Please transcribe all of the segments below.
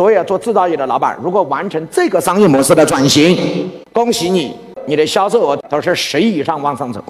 所有做制造业的老板，如果完成这个商业模式的转型，恭喜你，你的销售额都是十亿以上往上走。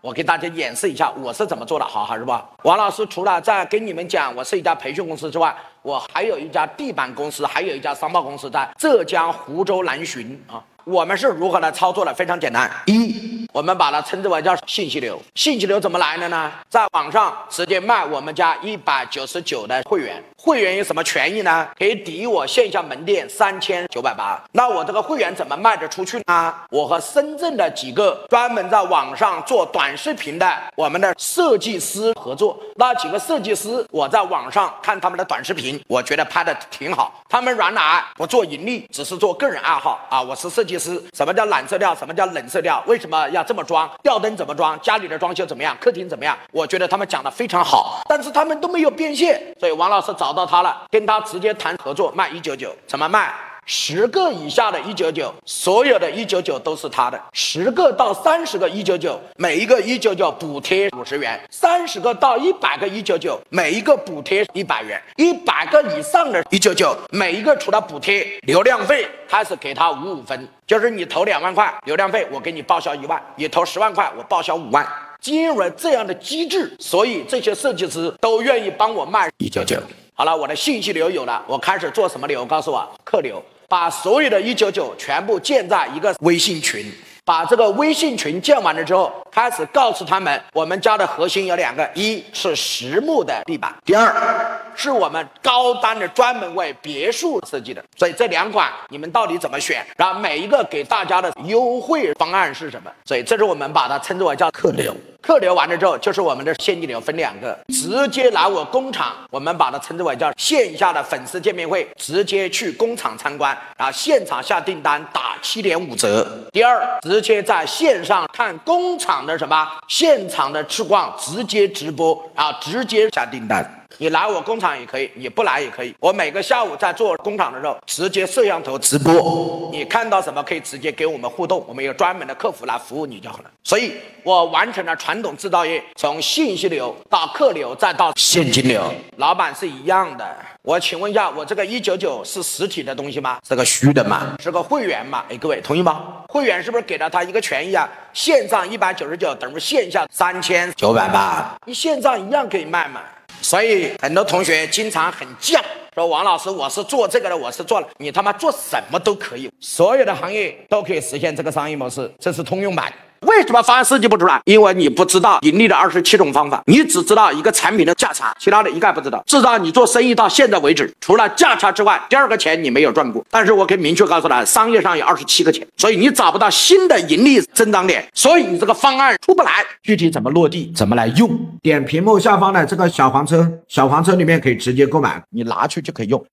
我给大家演示一下我是怎么做的，好好是吧？王老师除了在跟你们讲我是一家培训公司之外，我还有一家地板公司，还有一家商贸公司在浙江湖州南浔啊。我们是如何来操作的？非常简单，一，我们把它称之为叫信息流。信息流怎么来的呢？在网上直接卖我们家一百九十九的会员，会员有什么权益呢？可以抵我线下门店三千九百八。那我这个会员怎么卖得出去呢？我和深圳的几个专门在网上做短视频的我们的设计师合作，那几个设计师我在网上看他们的短视频，我觉得拍的挺好。他们原来不做盈利，只是做个人爱好啊。我是设计。师，什么叫蓝色调？什么叫冷色调？为什么要这么装？吊灯怎么装？家里的装修怎么样？客厅怎么样？我觉得他们讲的非常好，但是他们都没有变现，所以王老师找到他了，跟他直接谈合作，卖一九九，怎么卖？十个以下的一九九，所有的一九九都是他的；十个到三十个一九九，每一个一九九补贴五十元；三十个到一百个一九九，每一个补贴一百元；一百个以上的一九九，每一个除了补贴流量费，开始给他五五分，就是你投两万块流量费，我给你报销一万；你投十万块，我报销五万。基于这样的机制，所以这些设计师都愿意帮我卖一九九。好了，我的信息流有了，我开始做什么流？告诉我，客流。把所有的一九九全部建在一个微信群，把这个微信群建完了之后，开始告诉他们，我们家的核心有两个，一是实木的地板，第二是我们高端的专门为别墅设计的。所以这两款你们到底怎么选？然后每一个给大家的优惠方案是什么？所以这是我们把它称之为叫客流。客流完了之后，就是我们的现金流分两个，直接来我工厂，我们把它称之为叫线下的粉丝见面会，直接去工厂参观，然后现场下订单打七点五折。第二，直接在线上看工厂的什么现场的吃逛，直接直播，啊直接下订单。你来我工厂也可以，你不来也可以。我每个下午在做工厂的时候，直接摄像头直播，你看到什么可以直接给我们互动，我们有专门的客服来服务你就好了。所以我完成了传统制造业从信息流到客流再到现金流，老板是一样的。我请问一下，我这个一九九是实体的东西吗？是个虚的吗？是个会员吗？哎，各位同意吗？会员是不是给了他一个权益啊？线上一百九十九等于线下三千九百八，你线上一样可以卖嘛？所以很多同学经常很犟，说王老师我是做这个的，我是做了，你他妈做什么都可以，所有的行业都可以实现这个商业模式，这是通用版。为什么方案设计不出来？因为你不知道盈利的二十七种方法，你只知道一个产品的价差，其他的一概不知道。至少你做生意到现在为止，除了价差之外，第二个钱你没有赚过。但是我可以明确告诉他，商业上有二十七个钱，所以你找不到新的盈利增长点，所以你这个方案出不来。具体怎么落地，怎么来用？点屏幕下方的这个小黄车，小黄车里面可以直接购买，你拿去就可以用。